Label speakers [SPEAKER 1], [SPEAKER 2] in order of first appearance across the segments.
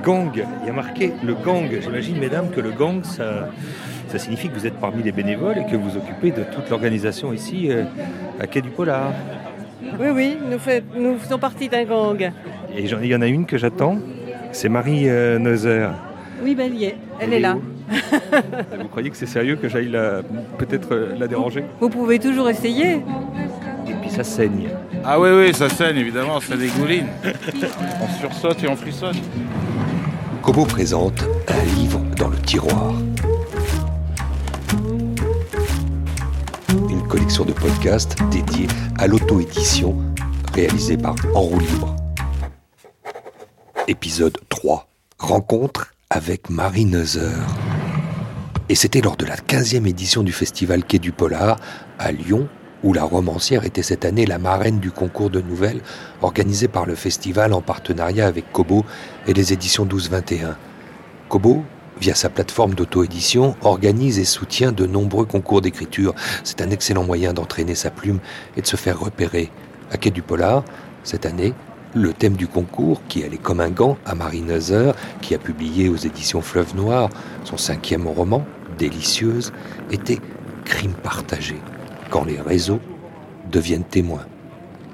[SPEAKER 1] gang. Il y a marqué le gang. J'imagine, mesdames, que le gang, ça, ça signifie que vous êtes parmi les bénévoles et que vous occupez de toute l'organisation ici euh, à Quai du Polar.
[SPEAKER 2] Oui, oui, nous, nous faisons partie d'un gang.
[SPEAKER 1] Et il y en a une que j'attends, c'est Marie euh, Neuser.
[SPEAKER 2] Oui, ben, elle est, elle, est là.
[SPEAKER 1] vous croyez que c'est sérieux que j'aille peut-être euh, la déranger?
[SPEAKER 2] Vous pouvez toujours essayer.
[SPEAKER 1] Et puis ça saigne.
[SPEAKER 3] Ah oui, oui, ça saigne évidemment, ça dégouline. on sursaute et on frissonne.
[SPEAKER 4] Kobo présente un livre dans le tiroir. Une collection de podcasts dédiés à l'auto-édition réalisée par En roue libre. Épisode 3. Rencontre avec Marie Neuser. Et c'était lors de la 15e édition du festival Quai du Polar à Lyon où la romancière était cette année la marraine du concours de nouvelles organisé par le festival en partenariat avec Kobo et les éditions 12-21. Kobo, via sa plateforme d'auto-édition, organise et soutient de nombreux concours d'écriture. C'est un excellent moyen d'entraîner sa plume et de se faire repérer. À Quai du Polar, cette année, le thème du concours, qui allait comme un gant à Marie Neuser, qui a publié aux éditions Fleuve Noir son cinquième roman, Délicieuse, était crime partagé quand les réseaux deviennent témoins.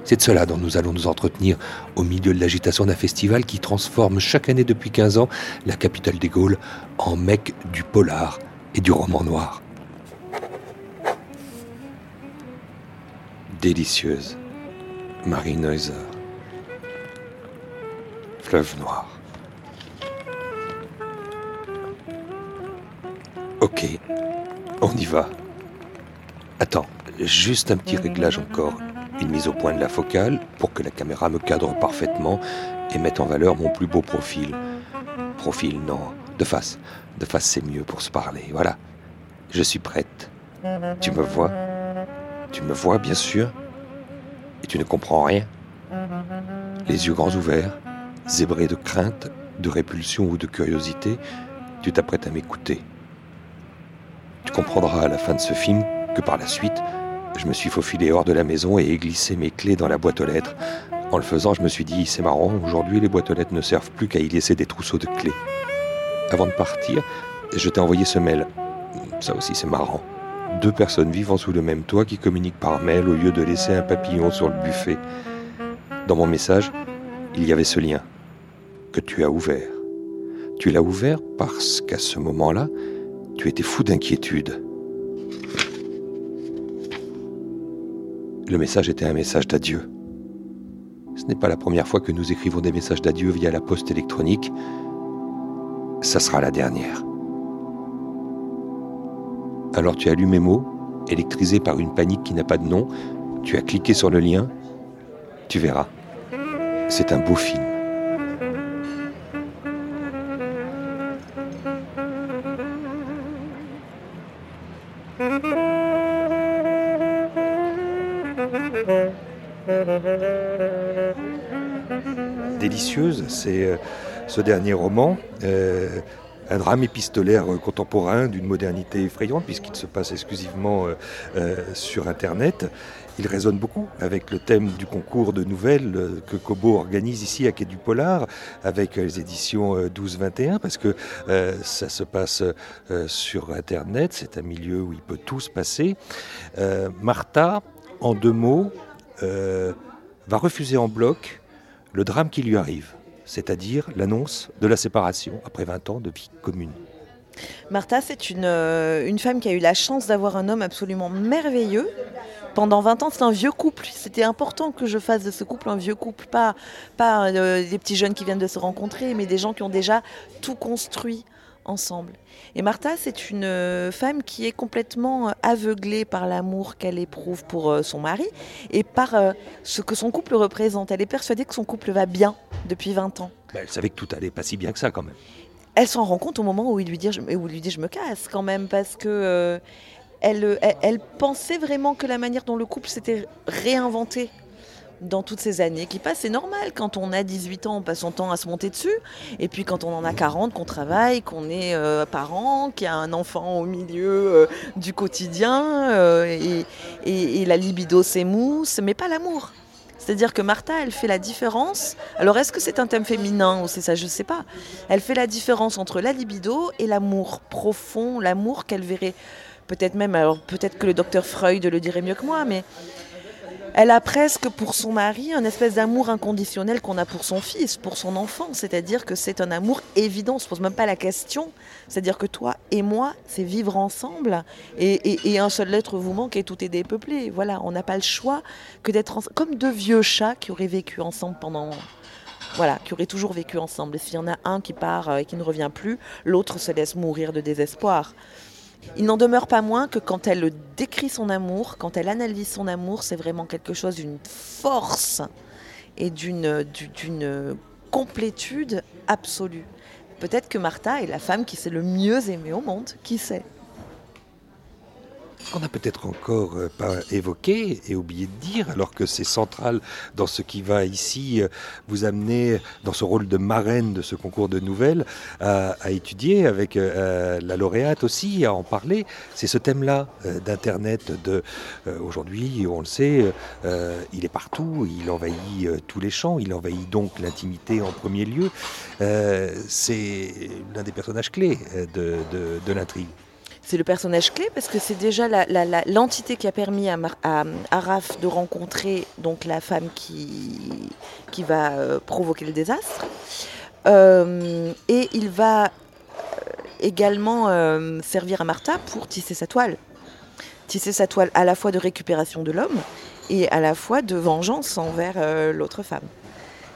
[SPEAKER 4] C'est de cela dont nous allons nous entretenir au milieu de l'agitation d'un festival qui transforme chaque année depuis 15 ans la capitale des Gaules en mec du polar et du roman noir. Délicieuse, Marie Neuser. Fleuve noir. Ok, on y va. Attends, Juste un petit réglage encore. Une mise au point de la focale pour que la caméra me cadre parfaitement et mette en valeur mon plus beau profil. Profil, non. De face. De face, c'est mieux pour se parler. Voilà. Je suis prête. Tu me vois? Tu me vois, bien sûr Et tu ne comprends rien? Les yeux grands ouverts, zébrés de crainte, de répulsion ou de curiosité, tu t'apprêtes à m'écouter. Tu comprendras à la fin de ce film que par la suite, je me suis faufilé hors de la maison et ai glissé mes clés dans la boîte aux lettres. En le faisant, je me suis dit, c'est marrant, aujourd'hui les boîtes aux lettres ne servent plus qu'à y laisser des trousseaux de clés. Avant de partir, je t'ai envoyé ce mail. Ça aussi, c'est marrant. Deux personnes vivant sous le même toit qui communiquent par mail au lieu de laisser un papillon sur le buffet. Dans mon message, il y avait ce lien que tu as ouvert. Tu l'as ouvert parce qu'à ce moment-là, tu étais fou d'inquiétude. Le message était un message d'adieu. Ce n'est pas la première fois que nous écrivons des messages d'adieu via la poste électronique. Ça sera la dernière. Alors tu as lu mes mots, électrisé par une panique qui n'a pas de nom, tu as cliqué sur le lien, tu verras. C'est un beau film.
[SPEAKER 1] Délicieuse, c'est euh, ce dernier roman. Euh, un drame épistolaire contemporain d'une modernité effrayante puisqu'il se passe exclusivement euh, sur Internet. Il résonne beaucoup avec le thème du concours de nouvelles que Kobo organise ici à Quai du Polar avec les éditions 12-21 parce que ça se passe sur Internet, c'est un milieu où il peut tout se passer. Martha, en deux mots, va refuser en bloc le drame qui lui arrive, c'est-à-dire l'annonce de la séparation après 20 ans de vie commune.
[SPEAKER 5] Martha, c'est une, euh, une, femme qui a eu la chance d'avoir un homme absolument merveilleux. Pendant 20 ans, c'est un vieux couple. C'était important que je fasse de ce couple un vieux couple, pas, pas euh, des petits jeunes qui viennent de se rencontrer, mais des gens qui ont déjà tout construit ensemble. Et Martha, c'est une euh, femme qui est complètement euh, aveuglée par l'amour qu'elle éprouve pour euh, son mari et par ce que son couple représente. Elle est persuadée que son couple va bien depuis 20 ans.
[SPEAKER 1] Bah, elle savait que tout allait pas si bien que ça quand même.
[SPEAKER 5] Elle s'en rend compte au moment où il lui dit, où il lui dit je me casse quand même parce que elle, elle pensait vraiment que la manière dont le couple s'était réinventé dans toutes ces années qui passent. C'est normal, quand on a 18 ans, on passe son temps à se monter dessus. Et puis quand on en a 40, qu'on travaille, qu'on est euh, parent, qu'il y a un enfant au milieu euh, du quotidien, euh, et, la libido s'émousse, mais pas l'amour. C'est-à-dire que Martha, elle fait la différence. Alors, est-ce que c'est un thème féminin ou c'est ça? Je ne sais pas. Elle fait la différence entre la libido et l'amour profond, l'amour qu'elle verrait peut-être même, alors peut-être que le docteur Freud le dirait mieux que moi, mais elle a presque pour son mari un espèce d'amour inconditionnel qu'on a pour son fils, pour son enfant. C'est-à-dire que c'est un amour évident, on se pose même pas la question. C'est-à-dire que toi et moi, c'est vivre ensemble et, un seul être vous manque et tout est dépeuplé. Voilà, on n'a pas le choix que d'être comme deux vieux chats qui auraient vécu ensemble pendant voilà, qui auraient toujours vécu ensemble. Et s'il y en a un qui part euh, et qui ne revient plus, l'autre se laisse mourir de désespoir. Il n'en demeure pas moins que quand elle décrit son amour, quand elle analyse son amour, c'est vraiment quelque chose d'une force et d'une complétude absolue. Peut-être que Martha est la femme qui s'est le mieux aimée au monde, qui sait?
[SPEAKER 4] Qu'on n'a peut-être encore euh, pas évoqué et oublié de dire, alors que c'est central dans ce qui va ici euh, vous amener dans ce rôle de marraine de ce concours de nouvelles à, étudier avec euh, la lauréate aussi, à en parler. C'est ce thème-là d'Internet. De aujourd'hui, on le sait, il est partout, il envahit tous les champs, il envahit donc l'intimité en premier lieu. c'est l'un des personnages clés de l'intrigue
[SPEAKER 5] c'est le personnage clé parce que c'est déjà l'entité qui a permis à, Araf de rencontrer donc la femme qui, qui va euh, provoquer le désastre. Euh, et il va euh, également servir à Martha pour tisser sa toile. Tisser sa toile à la fois de récupération de l'homme et à la fois de vengeance envers l'autre femme.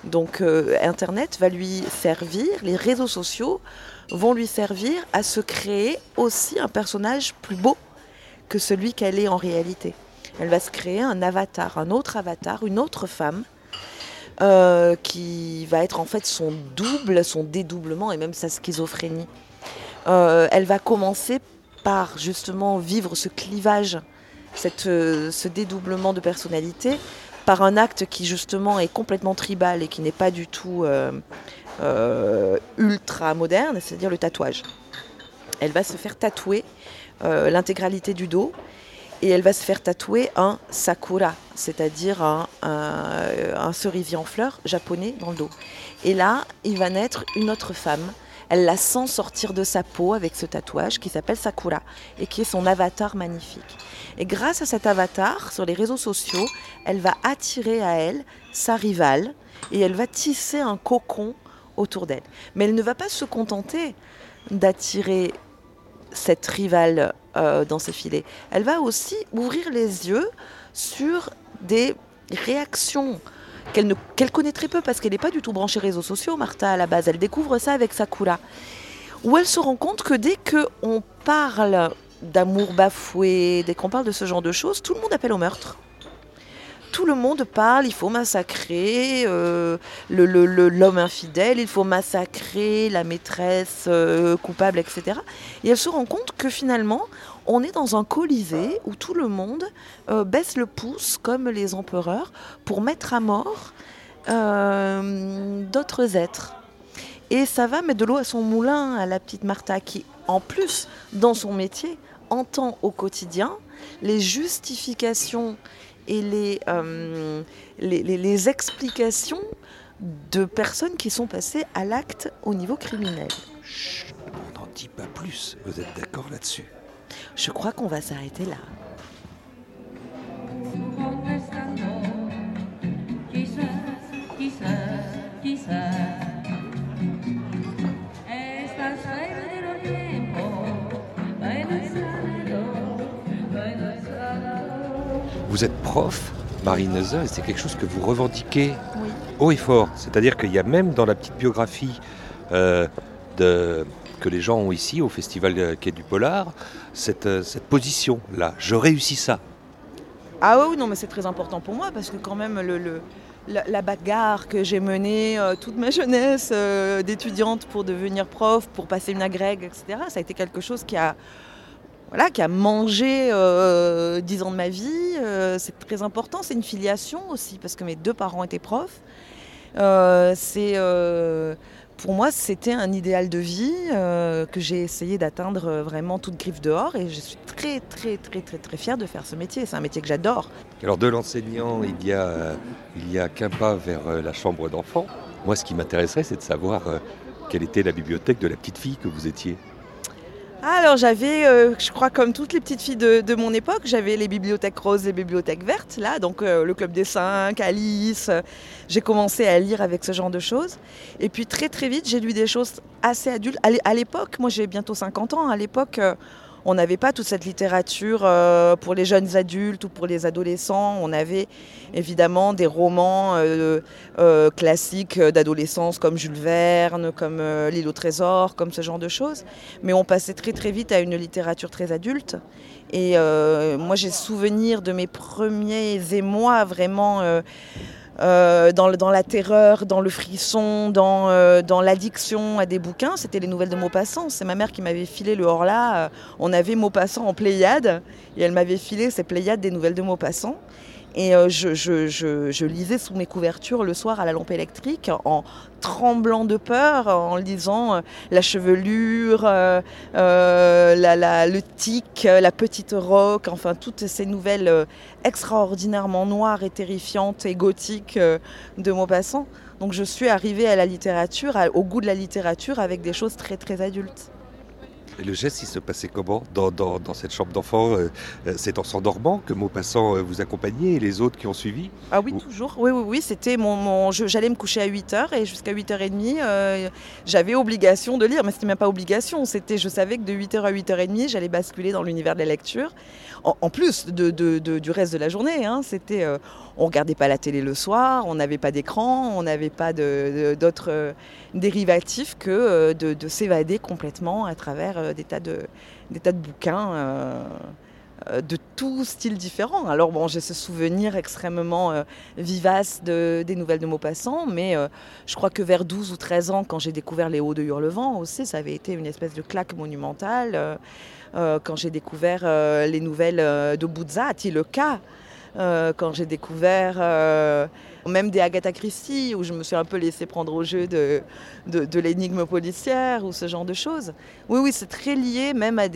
[SPEAKER 5] Donc Internet va lui servir, les réseaux sociaux vont lui servir à se créer aussi un personnage plus beau que celui qu'elle est en réalité. Elle va se créer un avatar, un autre avatar, une autre femme, euh, qui va être en fait son double, son dédoublement et même sa schizophrénie. Euh, elle va commencer par justement vivre ce clivage, cette, euh, ce dédoublement de personnalité, par un acte qui justement est complètement tribal et qui n'est pas du tout euh, ultra moderne, c'est-à-dire le tatouage. Elle va se faire tatouer euh, l'intégralité du dos et elle va se faire tatouer un sakura, c'est-à-dire un, un, cerisier en fleurs japonais dans le dos. Et là, il va naître une autre femme. Elle la sent sortir de sa peau avec ce tatouage qui s'appelle Sakura et qui est son avatar magnifique. Et grâce à cet avatar sur les réseaux sociaux, elle va attirer à elle sa rivale et elle va tisser un cocon autour d'elle. Mais elle ne va pas se contenter d'attirer cette rivale euh, dans ses filets. Elle va aussi ouvrir les yeux sur des réactions qu'elle connaît très peu parce qu'elle n'est pas du tout branchée réseaux sociaux, Martha, à la base. Elle découvre ça avec Sakura. Où elle se rend compte que dès qu'on parle d'amour bafoué, dès qu'on parle de ce genre de choses, tout le monde appelle au meurtre tout le monde parle, il faut massacrer euh, l'homme infidèle, il faut massacrer la maîtresse euh, coupable, etc. Et elle se rend compte que finalement, on est dans un colisée où tout le monde euh, baisse le pouce comme les empereurs pour mettre à mort d'autres êtres. Et ça va mettre de l'eau à son moulin à la petite Martha qui, en plus, dans son métier, entend au quotidien les justifications et euh, les, les, explications de personnes qui sont passées à l'acte au niveau criminel.
[SPEAKER 4] Chut, on n'en dit pas plus. Vous êtes d'accord là-dessus?
[SPEAKER 5] Je crois qu'on va s'arrêter là.
[SPEAKER 4] Vous êtes prof, Marine et c'est quelque chose que vous revendiquez haut et fort. C'est-à-dire qu'il y a même dans la petite biographie euh, de, que les gens ont ici au Festival Quai du Polar, cette, euh, cette position-là. Je réussis ça.
[SPEAKER 5] Ah oui, non, mais c'est très important pour moi parce que quand même le, la, bagarre que j'ai menée euh, toute ma jeunesse d'étudiante pour devenir prof, pour passer une agrègue, etc., ça a été quelque chose qui a voilà, qui a mangé euh, dix ans de ma vie. Euh, c'est très important. C'est une filiation aussi, parce que mes deux parents étaient profs. Euh, c'est pour moi, c'était un idéal de vie euh, que j'ai essayé d'atteindre euh, vraiment toute griffe dehors et je suis très très très très très fière de faire ce métier. C'est un métier que j'adore.
[SPEAKER 1] Alors de l'enseignant, il y a, a qu'un pas vers la chambre d'enfant. Moi, ce qui m'intéresserait, c'est de savoir quelle était la bibliothèque de la petite fille que vous étiez.
[SPEAKER 5] Alors j'avais, euh, je crois comme toutes les petites filles de, mon époque, j'avais les bibliothèques roses et bibliothèques vertes, là, donc euh, le Club des Cinq, Alice. j'ai commencé à lire avec ce genre de choses. Et puis très très vite, j'ai lu des choses assez adultes. À l'époque, moi j'ai bientôt 50 ans, à l'époque... On n'avait pas toute cette littérature euh, pour les jeunes adultes ou pour les adolescents. On avait évidemment des romans euh, euh, classiques d'adolescence comme Jules Verne, comme L'île au trésor, comme ce genre de choses. Mais on passait très très vite à une littérature très adulte. Et moi j'ai souvenir de mes premiers émois vraiment euh, dans, la terreur, dans le frisson, dans, euh, dans l'addiction à des bouquins, c'était les nouvelles de Maupassant. C'est ma mère qui m'avait filé le Horla. Euh, on avait Maupassant en Pléiade et elle m'avait filé ces Pléiades des nouvelles de Maupassant. Et euh, je, lisais sous mes couvertures le soir à la lampe électrique en tremblant de peur, en lisant euh, la chevelure, euh, le tic, la petite roque, enfin toutes ces nouvelles extraordinairement noires et terrifiantes et gothiques de Maupassant. Donc je suis arrivée à la littérature, au goût de la littérature avec des choses très très adultes.
[SPEAKER 1] Et le geste, il se passait comment dans, dans, cette chambre d'enfant euh, euh, C'est en s'endormant que Maupassant euh, vous accompagnait et les autres qui ont suivi
[SPEAKER 5] Ah oui, toujours. Oui, oui, oui. C'était mon, j'allais me coucher à 8h et jusqu'à 8h30, j'avais obligation de lire. Mais c'était même pas obligation. C'était, je savais que de 8h à 8h30, j'allais basculer dans l'univers de la lecture. En, plus de, du reste de la journée. Hein. C'était, on regardait pas la télé le soir, on n'avait pas d'écran, on n'avait pas d'autres dérivatif que euh, de, s'évader complètement à travers euh, des tas de, des tas de bouquins euh, de tout style différent. Alors bon, j'ai ce souvenir extrêmement vivace de, des nouvelles de Maupassant, mais je crois que vers 12 ou 13 ans, quand j'ai découvert Les Hauts de Hurlevent aussi, ça avait été une espèce de claque monumentale. quand j'ai découvert les nouvelles de Buzzati, le cas, quand j'ai découvert même des Agatha Christie, où je me suis un peu laissé prendre au jeu de, l'énigme policière ou ce genre de choses. Oui, oui, c'est très lié même à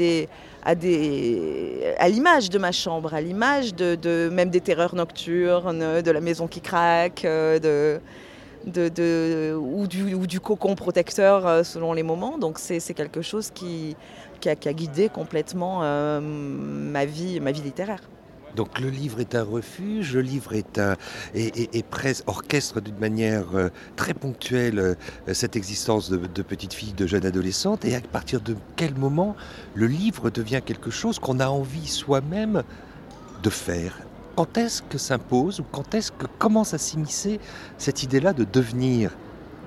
[SPEAKER 5] l'image de ma chambre, à l'image même des terreurs nocturnes, de la maison qui craque, euh, ou, du, cocon protecteur euh, selon les moments. Donc c'est quelque chose qui, a, guidé complètement euh, ma vie littéraire.
[SPEAKER 1] Donc le livre est un refuge, le livre est un et, orchestre d'une manière euh, très ponctuelle euh, cette existence de, petites filles, de jeunes adolescentes. Et à partir de quel moment le livre devient quelque chose qu'on a envie soi-même de faire? Quand est-ce que s'impose ou quand est-ce que commence à s'immiscer cette idée-là de devenir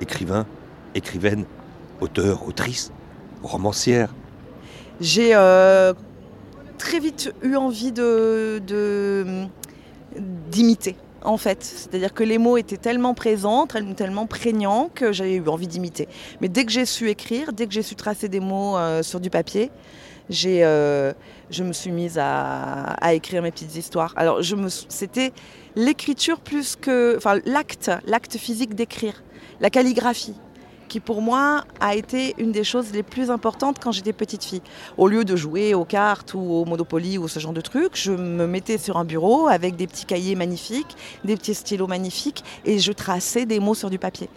[SPEAKER 1] écrivain, écrivaine, auteur, autrice, romancière?
[SPEAKER 5] J'ai euh, très vite eu envie de, d'imiter. En fait, c'est-à-dire que les mots étaient tellement présents, tellement prégnants que j'avais eu envie d'imiter. Mais dès que j'ai su écrire, dès que j'ai su tracer des mots euh, sur du papier, j'ai, euh, je me suis mise à, à, écrire mes petites histoires. Alors, je me, c'était l'écriture plus que, enfin, l'acte, l'acte physique d'écrire, la calligraphie qui pour moi a été une des choses les plus importantes quand j'étais petite fille. Au lieu de jouer aux cartes ou au Monopoly ou ce genre de trucs, je me mettais sur un bureau avec des petits cahiers magnifiques, des petits stylos magnifiques et je traçais des mots sur du papier.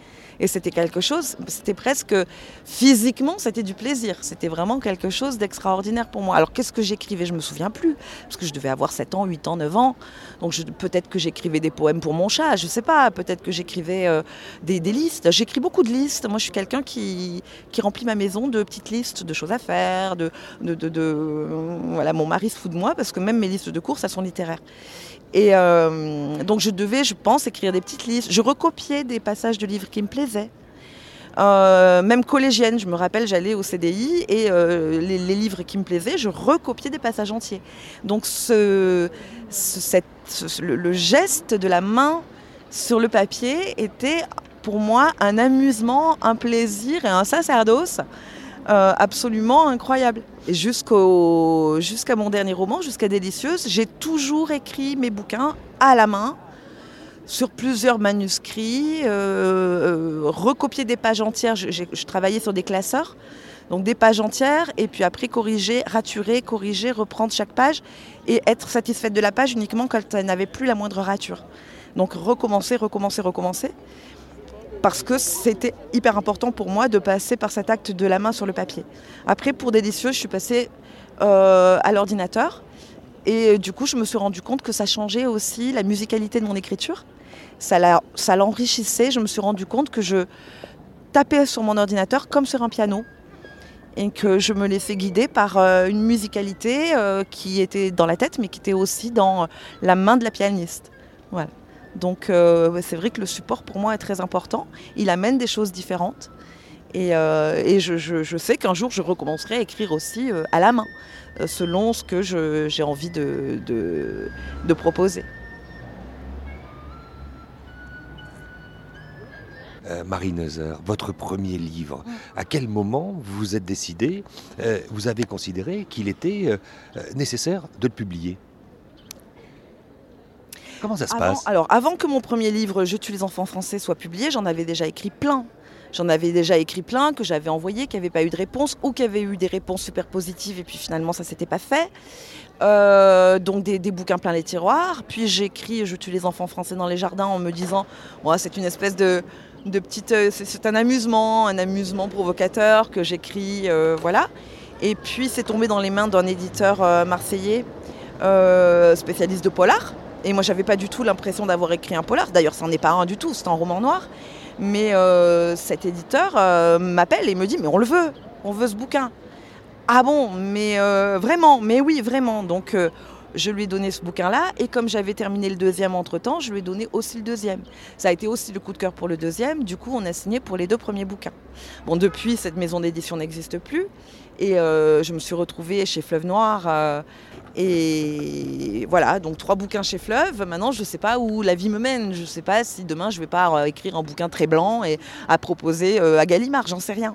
[SPEAKER 5] Et c'était quelque chose, c'était presque physiquement, c'était du plaisir. C'était vraiment quelque chose d'extraordinaire pour moi. Alors qu'est-ce que j'écrivais? Je me souviens plus, parce que je devais avoir 7 ans, 8 ans, 9 ans. Donc peut-être que j'écrivais des poèmes pour mon chat, je sais pas. Peut-être que j'écrivais euh, des, listes. J'écris beaucoup de listes. Moi, je suis quelqu'un qui, qui remplit ma maison de petites listes de choses à faire. De, voilà, mon mari se fout de moi parce que même mes listes de courses, elles sont littéraires. Et euh, donc je devais, je pense, écrire des petites listes. Je recopiais des passages de livres qui me plaisaient. Euh, même collégienne, je me rappelle, j'allais au CDI et euh, les, livres qui me plaisaient, je recopiais des passages entiers. Donc ce, cette, le, geste de la main sur le papier était pour moi un amusement, un plaisir et un sacerdoce euh, absolument incroyable. Jusqu'à mon dernier roman, jusqu'à Délicieuse, j'ai toujours écrit mes bouquins à la main sur plusieurs manuscrits, recopier des pages entières. Je, je, travaillais sur des classeurs, donc des pages entières, et puis après corriger, raturer, corriger, reprendre chaque page, et être satisfaite de la page uniquement quand elle n'avait plus la moindre rature. Donc recommencer, recommencer, recommencer parce que c'était hyper important pour moi de passer par cet acte de la main sur le papier. Après, pour Délicieux, je suis passée euh, à l'ordinateur. Et du coup, je me suis rendu compte que ça changeait aussi la musicalité de mon écriture. Ça l'enrichissait. Je me suis rendu compte que je tapais sur mon ordinateur comme sur un piano. Et que je me laissais guider par euh, une musicalité euh, qui était dans la tête, mais qui était aussi dans la main de la pianiste. Voilà. Donc euh, c'est vrai que le support pour moi est très important. Il amène des choses différentes. Et, euh, je, sais qu'un jour je recommencerai à écrire aussi euh, à la main, selon ce que j'ai envie de, proposer.
[SPEAKER 4] Marie Neuser, votre premier livre, à quel moment vous vous êtes décidé, vous avez considéré qu'il était nécessaire de le publier? Comment ça se passe
[SPEAKER 5] Alors, avant que mon premier livre Je tue les enfants français soit publié, j'en avais déjà écrit plein. J'en avais déjà écrit plein que j'avais envoyé, qui n'avaient pas eu de réponse ou qui avaient eu des réponses super positives et puis finalement ça s'était pas fait. Euh, donc des, bouquins plein les tiroirs. Puis j'écris Je tue les enfants français dans les jardins en me disant c'est une espèce de, de petite. Euh, c'est un amusement, un amusement provocateur que j'écris. Euh, voilà. Et puis c'est tombé dans les mains d'un éditeur marseillais spécialiste de polar et moi, j'avais pas du tout l'impression d'avoir écrit un polar. D'ailleurs, ça n'en est pas un du tout, c'est un roman noir. Mais euh, cet éditeur euh, m'appelle et me dit Mais on le veut, on veut ce bouquin. Ah bon, mais euh, vraiment, mais oui, vraiment. Donc, je lui ai donné ce bouquin-là. Et comme j'avais terminé le deuxième entre-temps, je lui ai donné aussi le deuxième. Ça a été aussi le coup de cœur pour le deuxième. Du coup, on a signé pour les deux premiers bouquins. Bon, depuis, cette maison d'édition n'existe plus. Et je me suis retrouvée chez Fleuve Noir et voilà, donc trois bouquins chez Fleuve. Maintenant, je ne sais pas où la vie me mène. Je ne sais pas si demain je vais pas euh, écrire un bouquin très blanc et à proposer euh, à Gallimard. J'en sais rien.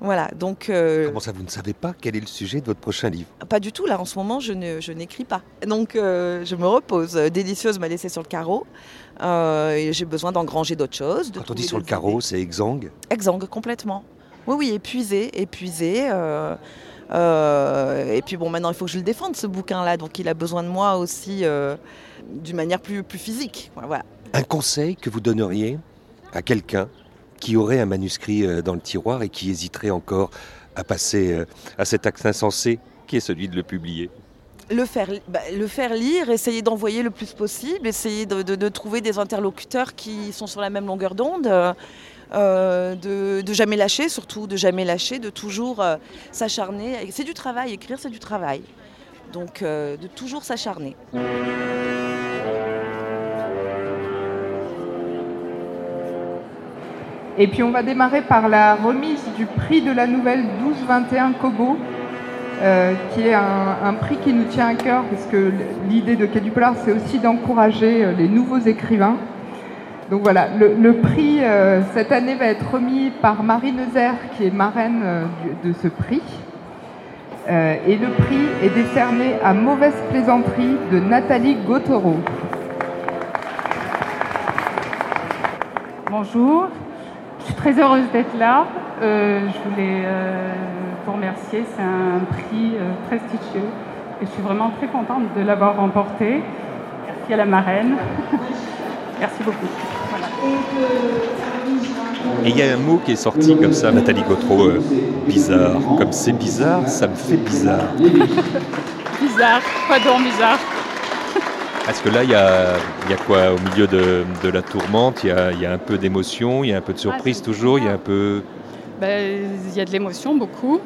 [SPEAKER 5] Voilà. Donc. Euh,
[SPEAKER 4] Comment ça, vous ne savez pas quel est le sujet de votre prochain livre?
[SPEAKER 5] Pas du tout. Là, en ce moment, je, n'écris pas. Donc, je me repose. Délicieuse m'a laissé sur le carreau. et j'ai besoin d'engranger d'autres choses.
[SPEAKER 4] Quand on dit sur le carreau, c'est exsangue
[SPEAKER 5] Exsangue, complètement. Oui, oui, épuisé, épuisé. Euh, et puis bon, maintenant il faut que je le défende ce bouquin-là, donc il a besoin de moi aussi euh, d'une manière plus, plus physique. Voilà.
[SPEAKER 4] Un conseil que vous donneriez à quelqu'un qui aurait un manuscrit euh, dans le tiroir et qui hésiterait encore à passer à cet acte insensé qui est celui de le publier?
[SPEAKER 5] Le faire, bah, le faire lire, essayer d'envoyer le plus possible, essayer de, de, trouver des interlocuteurs qui sont sur la même longueur d'onde. Euh, de, jamais lâcher, surtout de jamais lâcher, de toujours euh, s'acharner. C'est du travail, écrire c'est du travail. Donc euh, de toujours s'acharner.
[SPEAKER 6] Et puis on va démarrer par la remise du prix de la nouvelle 1221 Kobo, qui est un, prix qui nous tient à cœur, parce que l'idée de Quai Polar, c'est aussi d'encourager les nouveaux écrivains. Donc voilà, le, prix euh, cette année va être remis par Marie Neuser, qui est marraine euh, de ce prix. Euh, et le prix est décerné à Mauvaise plaisanterie de Nathalie Gautreau.
[SPEAKER 7] Bonjour, je suis très heureuse d'être là. je voulais vous remercier, c'est un prix prestigieux et je suis vraiment très contente de l'avoir remporté. Merci à la marraine. Merci beaucoup.
[SPEAKER 4] Et il y a un mot qui est sorti comme ça, Nathalie Gautreau, euh, bizarre. Comme c'est bizarre, ça me fait bizarre.
[SPEAKER 7] bizarre, quoi donc bizarre
[SPEAKER 4] Parce que là, il y a, quoi Au milieu de, la tourmente, il y a, un peu d'émotion, il y a un peu de surprise toujours, il y a un peu...
[SPEAKER 7] Ben, il y a de l'émotion, beaucoup.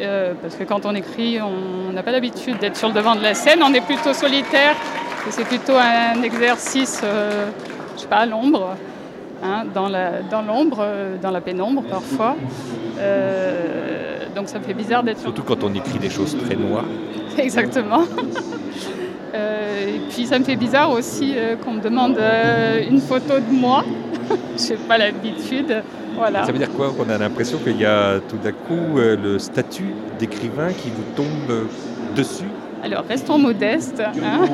[SPEAKER 7] Euh, parce que quand on écrit, on n'a pas l'habitude d'être sur le devant de la scène, on est plutôt solitaire. C'est plutôt un exercice, euh, je sais pas, à l'ombre. Hein, dans l'ombre, dans, euh, dans la pénombre parfois. Euh, donc ça me fait bizarre d'être...
[SPEAKER 4] Surtout quand on écrit des choses très noires.
[SPEAKER 7] Exactement. Euh, et puis ça me fait bizarre aussi qu'on me demande une photo de moi. Je n'ai pas l'habitude. Voilà.
[SPEAKER 4] Ça veut dire quoi Qu'on a l'impression qu'il y a tout d'un coup le statut d'écrivain qui vous tombe dessus?
[SPEAKER 7] Alors, restons modestes. Hein.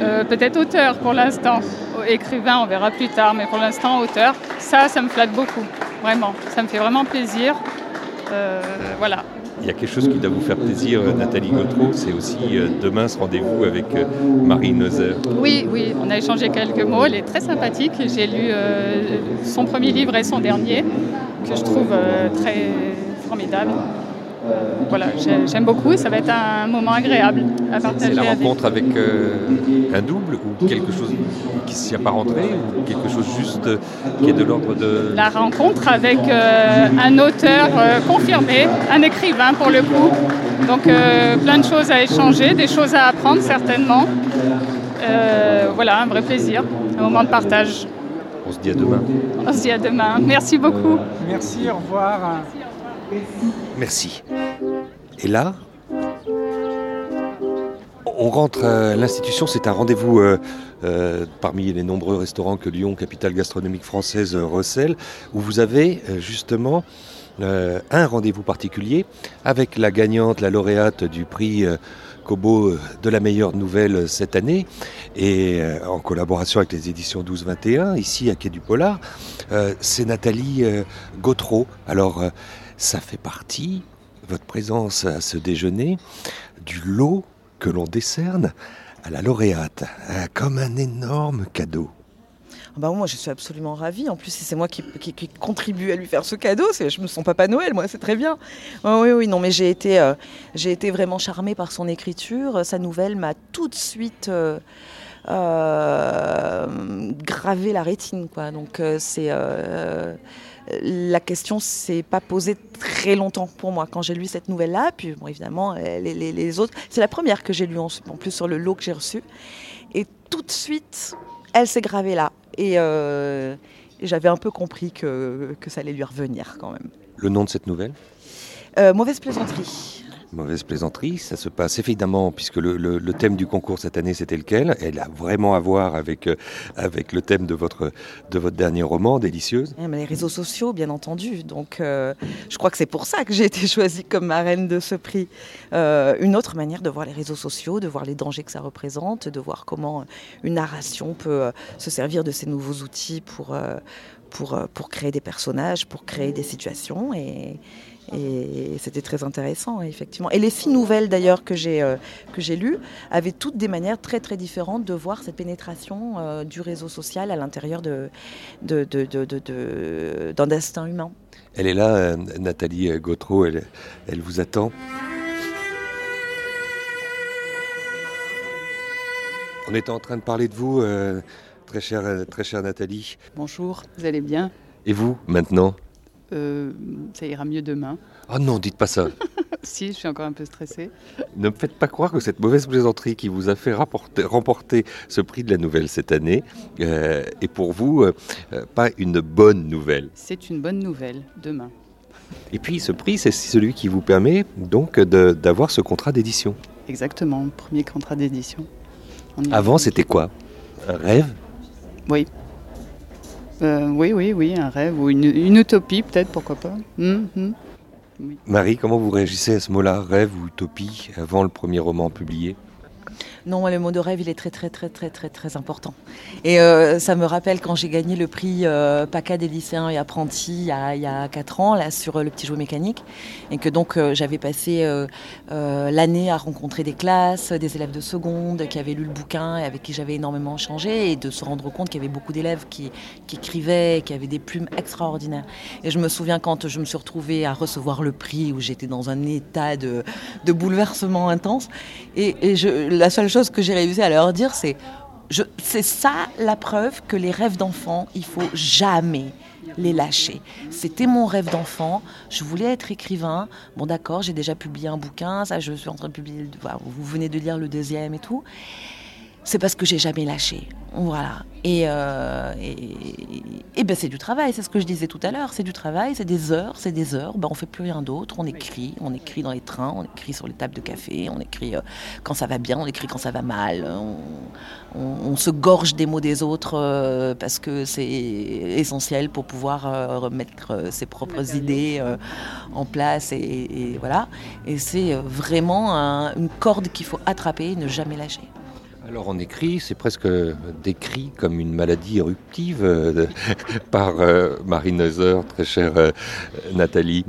[SPEAKER 7] Euh, peut-être auteur pour l'instant. écrivain, on verra plus tard, mais pour l'instant auteur. Ça, ça me flatte beaucoup, vraiment. Ça me fait vraiment plaisir. voilà.
[SPEAKER 8] Il y a quelque chose qui doit vous faire plaisir, Nathalie Gautreau, c'est aussi demain ce rendez-vous avec Marie Neuser.
[SPEAKER 7] Oui, oui, on a échangé quelques mots, elle est très sympathique. J'ai lu son premier livre et son dernier, que je trouve très formidable. Euh, voilà, j'aime beaucoup et ça va être un moment agréable à partager.
[SPEAKER 8] C'est la rencontre avec, euh, un double ou quelque chose qui s'y apparenterait ou quelque chose juste euh, qui est de l'ordre de...
[SPEAKER 7] La rencontre avec un auteur confirmé, un écrivain pour le coup. Donc plein de choses à échanger, des choses à apprendre certainement. voilà, un vrai plaisir, un moment de partage.
[SPEAKER 8] On se dit à demain.
[SPEAKER 7] On se dit à demain. Merci beaucoup.
[SPEAKER 9] Merci, au revoir.
[SPEAKER 4] Merci. Et là, on rentre à l'institution, c'est un rendez-vous euh, euh, parmi les nombreux restaurants que Lyon, capitale gastronomique française, recèle, où vous avez euh, justement un rendez-vous particulier avec la gagnante, la lauréate du prix Kobo de la meilleure nouvelle cette année, et en collaboration avec les éditions 12-21, ici à Quai du Polar, c'est Nathalie Gautreau. Alors, ça fait partie, votre présence à ce déjeuner, du lot que l'on décerne à la lauréate, hein, comme un énorme cadeau.
[SPEAKER 5] Ah bah moi, je suis absolument ravie. En plus, c'est moi qui, contribue à lui faire ce cadeau. Je me sens Papa Noël, moi, c'est très bien. oui, oui, non, mais j'ai été, euh, été vraiment charmée par son écriture. Sa nouvelle m'a tout de suite euh, euh, gravé la rétine, quoi. Donc, c'est la question s'est pas posée très longtemps pour moi quand j'ai lu cette nouvelle-là. Puis bon, évidemment, les, autres, c'est la première que j'ai lue en, plus sur le lot que j'ai reçu. Et tout de suite, elle s'est gravée là. Et, euh, j'avais un peu compris que, ça allait lui revenir quand même.
[SPEAKER 4] Le nom de cette nouvelle?
[SPEAKER 5] Euh, Mauvaise plaisanterie
[SPEAKER 4] mauvaise plaisanterie. Ça se passe évidemment, puisque le, thème du concours cette année, c'était lequel? Elle a vraiment à voir avec, euh, avec le thème de votre, de votre dernier roman, Délicieuse.
[SPEAKER 5] Eh, les réseaux sociaux, bien entendu. Donc, euh, je crois que c'est pour ça que j'ai été choisie comme marraine de ce prix. Euh, une autre manière de voir les réseaux sociaux, de voir les dangers que ça représente, de voir comment une narration peut se servir de ces nouveaux outils pour, pour, pour créer des personnages, pour créer des situations. Et, et c'était très intéressant, effectivement. Et les six nouvelles, d'ailleurs, que j'ai euh, que j'ai lues, avaient toutes des manières très, très différentes de voir cette pénétration euh, du réseau social à l'intérieur d'un de, de, destin humain.
[SPEAKER 4] Elle est là, euh, Nathalie Gautreau, elle, elle vous attend. On était en train de parler de vous, très, chère, très chère Nathalie.
[SPEAKER 10] Bonjour, vous allez bien?
[SPEAKER 4] Et vous, maintenant?
[SPEAKER 10] Euh, ça ira mieux demain.
[SPEAKER 4] Oh non, dites pas ça.
[SPEAKER 10] si, je suis encore un peu stressée.
[SPEAKER 4] Ne me faites pas croire que cette mauvaise plaisanterie qui vous a fait remporter ce prix de la nouvelle cette année euh, est pour vous euh, pas une bonne nouvelle.
[SPEAKER 10] C'est une bonne nouvelle demain.
[SPEAKER 4] Et puis ce prix, c'est celui qui vous permet donc d'avoir ce contrat d'édition.
[SPEAKER 10] Exactement, premier contrat d'édition.
[SPEAKER 4] Avant, c'était quoi? Un rêve?
[SPEAKER 10] Oui, euh, oui, oui, oui, un rêve ou une, utopie peut-être, pourquoi pas. Hum, hum.
[SPEAKER 4] Marie, comment vous réagissez à ce mot-là, rêve ou utopie, avant le premier roman publié?
[SPEAKER 5] Non, le mot de rêve, il est très, très, très, très, très, très important. Et euh, ça me rappelle quand j'ai gagné le prix euh, PACA des lycéens et apprentis il y, a, il 4 ans, là, sur euh, le petit jouet mécanique. Et que donc, j'avais passé l'année à rencontrer des classes, des élèves de seconde qui avaient lu le bouquin et avec qui j'avais énormément changé. Et de se rendre compte qu'il y avait beaucoup d'élèves qui, qui écrivaient, qui avaient des plumes extraordinaires. Et je me souviens quand je me suis retrouvée à recevoir le prix, où j'étais dans un état de, bouleversement intense. Et, et je, la seule chose que j'ai réussi à leur dire, c'est c'est ça la preuve que les rêves d'enfant, il faut jamais les lâcher. C'était mon rêve d'enfant. Je voulais être écrivain. Bon, d'accord, j'ai déjà publié un bouquin. Ça, je suis en train de publier. Vous venez de lire le deuxième et tout c'est parce que j'ai jamais lâché. Voilà. Et, euh, et, ben c'est du travail, c'est ce que je disais tout à l'heure. C'est du travail, c'est des heures, c'est des heures. Ben on fait plus rien d'autre. On écrit, on écrit dans les trains, on écrit sur les tables de café, on écrit euh, quand ça va bien, on écrit quand ça va mal. On, se gorge des mots des autres euh, parce que c'est essentiel pour pouvoir remettre ses propres idées en place. Et, voilà. Et c'est vraiment une corde qu'il faut attraper et ne jamais lâcher.
[SPEAKER 4] Alors on écrit, c'est presque décrit comme une maladie éruptive euh, par euh, Marie Neuser, très chère euh, Nathalie.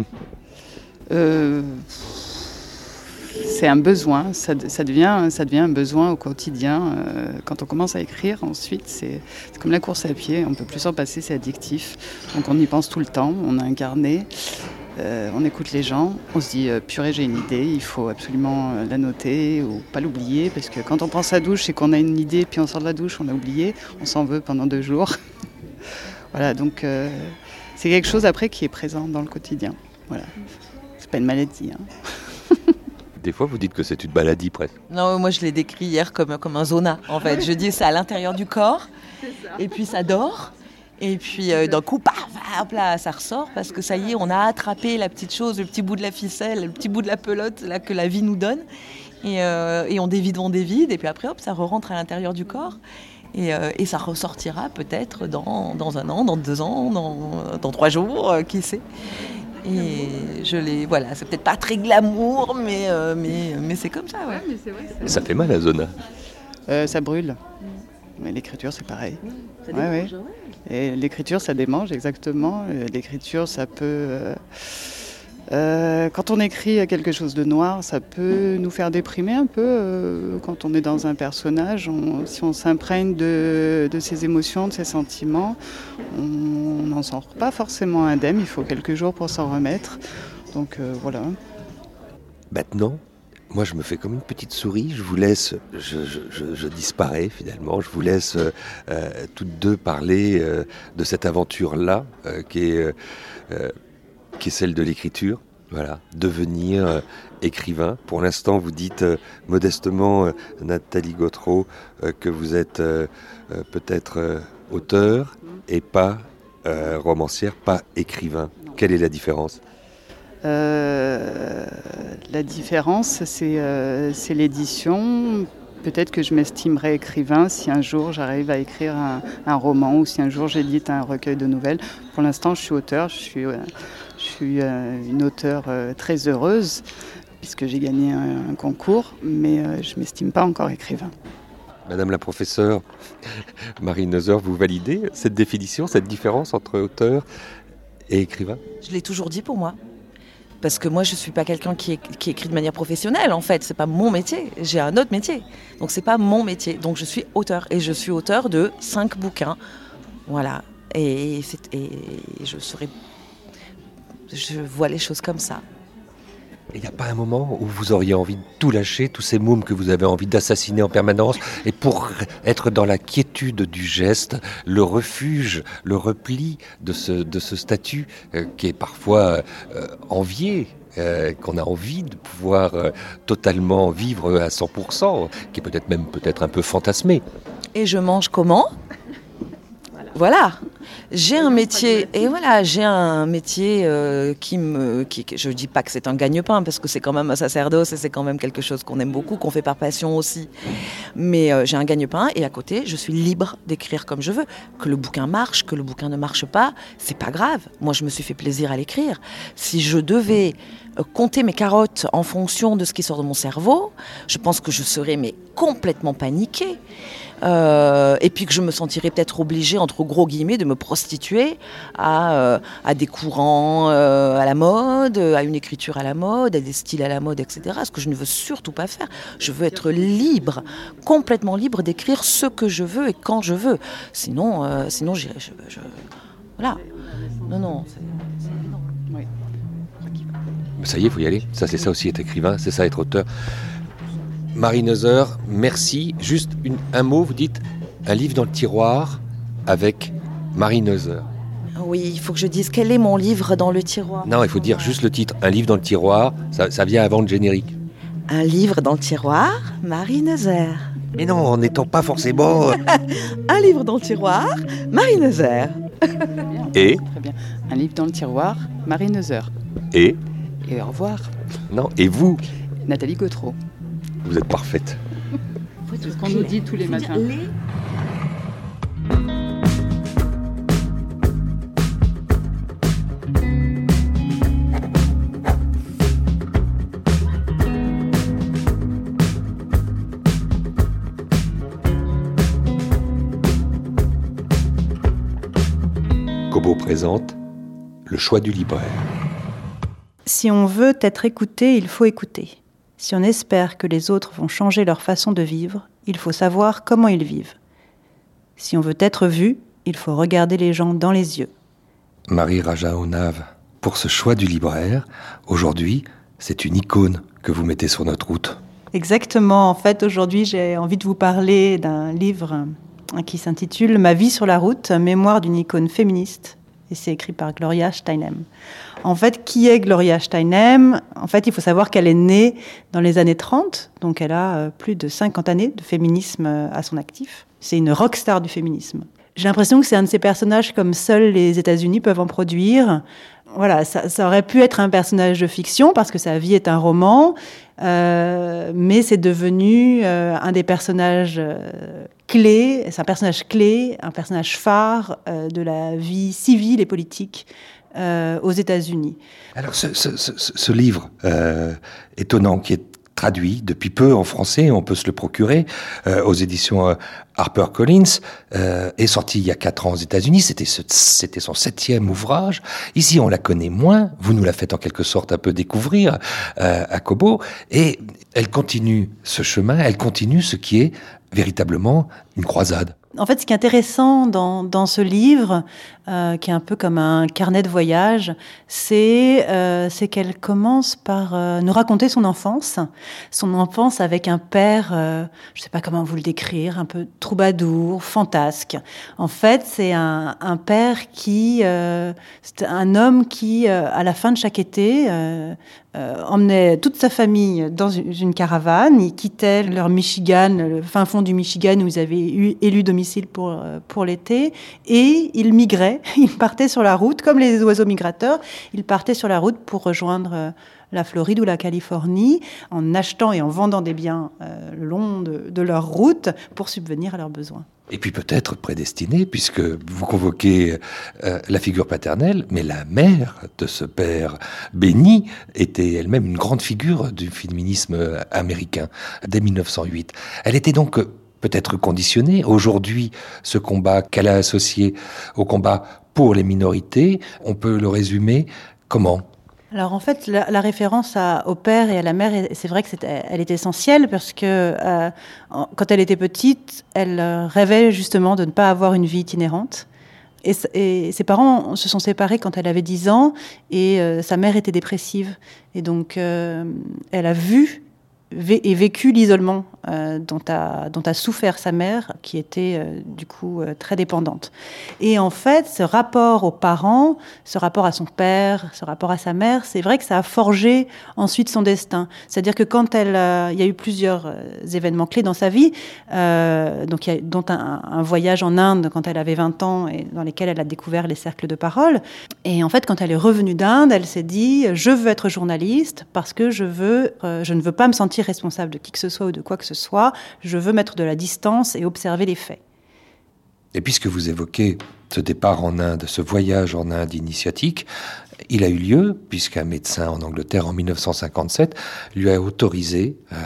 [SPEAKER 10] c'est un besoin, ça, devient, un besoin au quotidien. quand on commence à écrire, ensuite, c'est comme la course à pied, on ne peut plus s'en passer, c'est addictif. Donc on y pense tout le temps, on a un. Euh, on écoute les gens, on se dit euh, purée j'ai une idée, il faut absolument euh, la noter ou pas l'oublier parce que quand on pense à douche et qu'on a une idée puis on sort de la douche, on a oublié, on s'en veut pendant deux jours. voilà donc c'est quelque chose après qui est présent dans le quotidien. Voilà, c'est pas une maladie. Hein.
[SPEAKER 4] Des fois, vous dites que c'est une maladie presque.
[SPEAKER 5] Non, moi je l'ai décrit hier comme, comme un zona en fait. Je dis c'est à l'intérieur du corps et puis ça dort. Et puis euh, d'un coup, paf, là, ça ressort parce que ça y est, on a attrapé la petite chose, le petit bout de la ficelle, le petit bout de la pelote là, que la vie nous donne. Et, euh, on dévide, on dévide, et puis après, hop, ça re rentre à l'intérieur du corps. Et, euh, ça ressortira peut-être dans, un an, dans deux ans, dans, trois jours, qui sait. Et je l'ai, voilà, c'est peut-être pas très glamour, mais, mais, mais c'est comme ça. Ouais.
[SPEAKER 4] ça fait mal à Zona.
[SPEAKER 10] ça brûle. Mais l'écriture, c'est pareil. Ça ouais, et l'écriture, ça démange exactement. Euh, l'écriture, ça peut... Euh, euh, quand on écrit quelque chose de noir, ça peut nous faire déprimer un peu. quand on est dans un personnage, si on s'imprègne de, ses émotions, de ses sentiments, on n'en sort pas forcément indemne. Il faut quelques jours pour s'en remettre. Donc voilà.
[SPEAKER 4] Maintenant, moi, je me fais comme une petite souris. Je vous laisse, je, disparais finalement. Je vous laisse euh, euh, toutes deux parler euh, de cette aventure-là, qui, est, qui est celle de l'écriture. Voilà, devenir écrivain. Pour l'instant, vous dites modestement, Nathalie Gautreau, que vous êtes peut-être auteur et pas romancière, pas écrivain. Quelle est la différence?
[SPEAKER 10] La différence, euh, c'est l'édition. Peut-être que je m'estimerais écrivain si un jour j'arrive à écrire un, roman ou si un jour j'édite un recueil de nouvelles. Pour l'instant, je suis auteur, je suis, euh, je suis une auteure très heureuse puisque j'ai gagné un, concours, mais je ne m'estime pas encore écrivain.
[SPEAKER 4] Madame la professeure Marie Neuser, vous validez cette définition, cette différence entre auteur et écrivain?
[SPEAKER 5] Je l'ai toujours dit pour moi parce que moi je suis pas quelqu'un qui, écrit de manière professionnelle en fait. C'est pas mon métier. J'ai un autre métier. Donc c'est pas mon métier. Donc je suis auteur. Et je suis auteur de cinq bouquins. Voilà. Et, je serai je vois les choses comme ça
[SPEAKER 4] il n'y a pas un moment où vous auriez envie de tout lâcher, tous ces mômes que vous avez envie d'assassiner en permanence, et pour être dans la quiétude du geste, le refuge, le repli de ce, de ce statut euh, qui est parfois euh, envié euh, qu'on a envie de pouvoir totalement vivre à 100%, qui est peut-être même peut-être un peu fantasmé.
[SPEAKER 5] Et je mange comment? Voilà. J'ai un métier et voilà, j'ai un métier euh, qui me, qui, je dis pas que c'est un gagne-pain parce que c'est quand même un sacerdoce et c'est quand même quelque chose qu'on aime beaucoup, qu'on fait par passion aussi. Mais euh, j'ai un gagne-pain et à côté, je suis libre d'écrire comme je veux. Que le bouquin marche, que le bouquin ne marche pas, c'est pas grave. Moi, je me suis fait plaisir à l'écrire. Si je devais euh, compter mes carottes en fonction de ce qui sort de mon cerveau, je pense que je serais mais complètement paniquée. Euh, et puis que je me sentirais peut-être obligée, entre gros guillemets, de me prostituer à, euh, des courants à la mode, à une écriture à la mode, à des styles à la mode, etc. Ce que je ne veux surtout pas faire. Je veux être libre, complètement libre d'écrire ce que je veux et quand je veux. Sinon, sinon j'irai. Je, Voilà. Non, non.
[SPEAKER 4] Ça y est, il faut y aller. Ça, c'est ça aussi être écrivain, c'est ça être auteur. Marie Neuser, merci. Juste un mot, vous dites un livre dans le tiroir avec Marie Neuser.
[SPEAKER 5] Oui, il faut que je dise quel est mon livre dans le tiroir.
[SPEAKER 4] Non, il faut dire juste le titre. Un livre dans le tiroir, ça, vient avant le générique.
[SPEAKER 5] Un livre dans le tiroir, Marie Neuser.
[SPEAKER 4] Mais non, en n'étant pas forcément.
[SPEAKER 5] un livre dans le tiroir, Marie Neuser.
[SPEAKER 4] Et
[SPEAKER 10] Très bien. Un livre dans le tiroir, Marie Neuser.
[SPEAKER 4] Et
[SPEAKER 10] et au revoir.
[SPEAKER 4] Non, et vous?
[SPEAKER 10] Nathalie Gautreau.
[SPEAKER 4] Vous êtes parfaite.
[SPEAKER 10] C'est ce qu'on nous dit tous les matins.
[SPEAKER 4] Kobo présente le choix du libraire.
[SPEAKER 11] Si on veut être écouté, il faut écouter. Si on espère que les autres vont changer leur façon de vivre, il faut savoir comment ils vivent. Si on veut être vu, il faut regarder les gens dans les yeux.
[SPEAKER 4] Marie Raja Onav, pour ce choix du libraire, aujourd'hui, c'est une icône que vous mettez sur notre route.
[SPEAKER 11] Exactement. En fait, aujourd'hui, j'ai envie de vous parler d'un livre hein, qui s'intitule Ma vie sur la route, mémoire d'une icône féministe. Et c'est écrit par Gloria Steinem. En fait, qui est Gloria Steinem? En fait, il faut savoir qu'elle est née dans les années 30, donc elle a euh, plus de 50 années de féminisme euh, à son actif. C'est une rockstar du féminisme. J'ai l'impression que c'est un de ces personnages comme seuls les États-Unis peuvent en produire. Voilà, ça, aurait pu être un personnage de fiction parce que sa vie est un roman, euh, mais c'est devenu un des personnages clés, c'est un personnage clé, un personnage phare de la vie civile et politique aux États-Unis.
[SPEAKER 4] Alors ce, ce, ce, ce livre étonnant qui est traduit depuis peu en français, on peut se le procurer euh, aux éditions euh, HarperCollins, euh, est sorti il y a quatre ans aux États-Unis. C'était c'était son septième ouvrage. Ici, on la connaît moins. Vous nous la faites en quelque sorte un peu découvrir euh, à Kobo, et elle continue ce chemin. Elle continue ce qui est véritablement une croisade.
[SPEAKER 11] En fait, ce qui est intéressant dans, dans ce livre, euh, qui est un peu comme un carnet de voyage, c'est euh, qu'elle commence par euh, nous raconter son enfance, son enfance avec un père, euh, je ne sais pas comment vous le décrire, un peu troubadour, fantasque. En fait, c'est un, un, père qui, euh, c'est un homme qui, à la fin de chaque été, emmenait toute sa famille dans une, caravane. Ils quittaient leur Michigan, le fin fond du Michigan où ils avaient eu, élu domicile pour, pour l'été, et ils migraient il partait sur la route, comme les oiseaux migrateurs, il partait sur la route pour rejoindre euh, la Floride ou la Californie en achetant et en vendant des biens euh, le long de, leur route pour subvenir à leurs besoins.
[SPEAKER 4] Et puis peut-être prédestiné, puisque vous convoquez euh, la figure paternelle, mais la mère de ce père béni était elle-même une grande figure du féminisme américain dès 1908. Elle était donc peut-être conditionnée. Aujourd'hui, ce combat qu'elle a associé au combat pour les minorités, on peut le résumer comment?
[SPEAKER 11] Alors en fait, la, référence au père et à la mère, c'est vrai que elle est essentielle parce que euh, quand elle était petite, elle euh, rêvait justement de ne pas avoir une vie itinérante. Et, ses parents se sont séparés quand elle avait 10 ans et euh, sa mère était dépressive. Et donc, elle a vu et vécu l'isolement euh, dont, a, souffert sa mère, qui était euh, du coup euh, très dépendante. Et en fait, ce rapport aux parents, ce rapport à son père, ce rapport à sa mère, c'est vrai que ça a forgé ensuite son destin. C'est-à-dire que quand elle, il y a eu plusieurs événements clés dans sa vie, donc dont un, un, voyage en Inde quand elle avait 20 ans et dans lesquels elle a découvert les cercles de parole. Et en fait, quand elle est revenue d'Inde, elle s'est dit je veux être journaliste parce que je veux, je ne veux pas me sentir responsable de qui que ce soit ou de quoi que ce soit. Je veux mettre de la distance et observer les faits.
[SPEAKER 4] Et puisque vous évoquez ce départ en Inde, ce voyage en Inde initiatique, il a eu lieu puisqu'un médecin en Angleterre en 1957 lui a autorisé à, euh,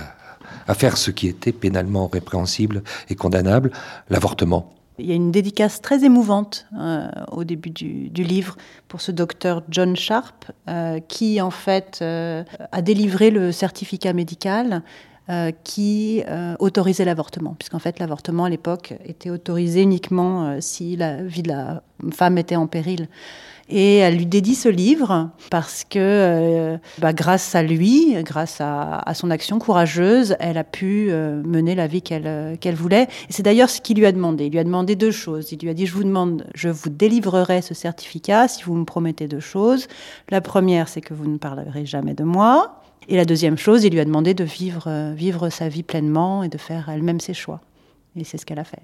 [SPEAKER 4] à faire ce qui était pénalement répréhensible et condamnable, l'avortement.
[SPEAKER 11] Il y a une dédicace très émouvante euh, au début du, livre pour ce docteur John Sharp, euh, qui en fait euh, a délivré le certificat médical euh, qui euh, autorisait l'avortement, puisqu'en fait l'avortement à l'époque était autorisé uniquement euh, si la vie de la femme était en péril. Et elle lui dédie ce livre parce que, bah, grâce à lui, grâce à, son action courageuse, elle a pu mener la vie qu'elle qu'elle voulait. Et c'est d'ailleurs ce qu'il lui a demandé. Il lui a demandé deux choses. Il lui a dit, je vous demande, je vous délivrerai ce certificat si vous me promettez deux choses. La première, c'est que vous ne parlerez jamais de moi. Et la deuxième chose, il lui a demandé de vivre, vivre sa vie pleinement et de faire elle-même ses choix. Et c'est ce qu'elle a fait.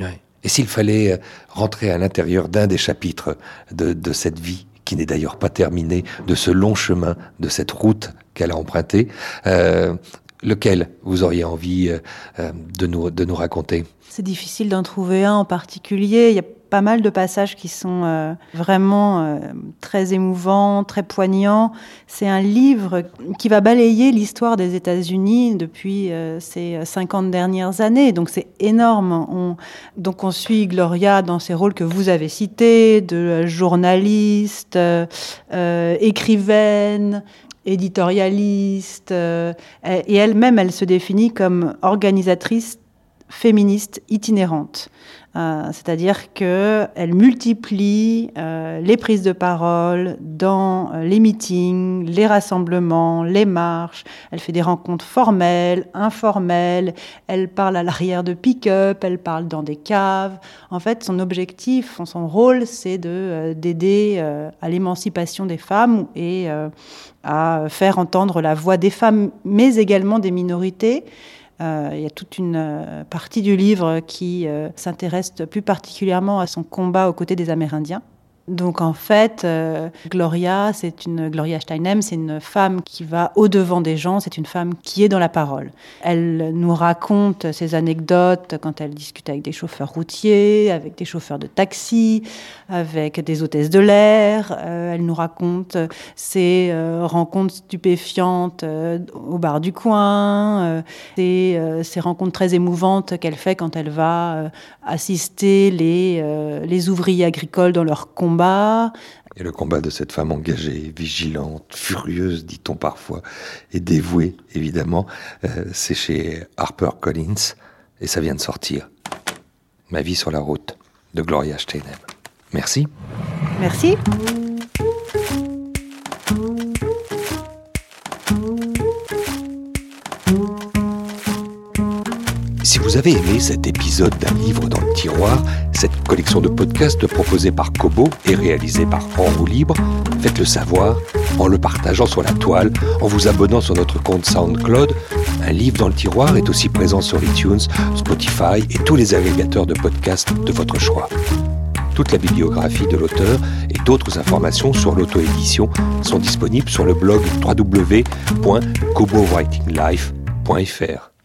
[SPEAKER 4] Ouais. Et s'il fallait euh, rentrer à l'intérieur d'un des chapitres de, de cette vie, qui n'est d'ailleurs pas terminée, de ce long chemin, de cette route qu'elle a empruntée, euh, lequel vous auriez envie euh, euh, de, nous, de nous raconter?
[SPEAKER 11] C'est difficile d'en trouver un en particulier. Il y a pas mal de passages qui sont euh, vraiment euh, très émouvants, très poignants. C'est un livre qui va balayer l'histoire des États-Unis depuis euh, ces 50 dernières années. Donc c'est énorme. On, donc on suit Gloria dans ses rôles que vous avez cités, de journaliste, écrivaine, éditorialiste. et elle-même, elle se définit comme organisatrice féministe itinérante. Euh, c'est-à-dire qu'elle multiplie euh, les prises de parole dans euh, les meetings, les rassemblements, les marches. Elle fait des rencontres formelles, informelles. Elle parle à l'arrière de pick-up, elle parle dans des caves. En fait, son objectif, son rôle, c'est de, d'aider à l'émancipation des femmes et à faire entendre la voix des femmes, mais également des minorités. Euh, il y a toute une euh, partie du livre qui euh, s'intéresse plus particulièrement à son combat aux côtés des Amérindiens. Donc en fait, euh, Gloria, c'est une Gloria Steinem, c'est une femme qui va au devant des gens, c'est une femme qui est dans la parole. Elle nous raconte ses anecdotes quand elle discute avec des chauffeurs routiers, avec des chauffeurs de taxi, avec des hôtesses de l'air. Euh, elle nous raconte ses euh, rencontres stupéfiantes au bar du coin, ses, ses rencontres très émouvantes qu'elle fait quand elle va assister les, les ouvriers agricoles dans leur combat
[SPEAKER 4] et le combat de cette femme engagée, vigilante, furieuse, dit-on parfois, et dévouée, évidemment, euh, c'est chez Harper Collins, et ça vient de sortir. Ma vie sur la route, de Gloria Steinem. Merci.
[SPEAKER 11] Merci.
[SPEAKER 4] Si vous avez aimé cet épisode d'un livre dans le tiroir, cette collection de podcasts proposée par Kobo et réalisée par En libre, faites-le savoir en le partageant sur la toile, en vous abonnant sur notre compte SoundCloud. Un livre dans le tiroir est aussi présent sur iTunes, Spotify et tous les agrégateurs de podcasts de votre choix. Toute la bibliographie de l'auteur et d'autres informations sur l'auto-édition sont disponibles sur le blog www.kobowritinglife.fr.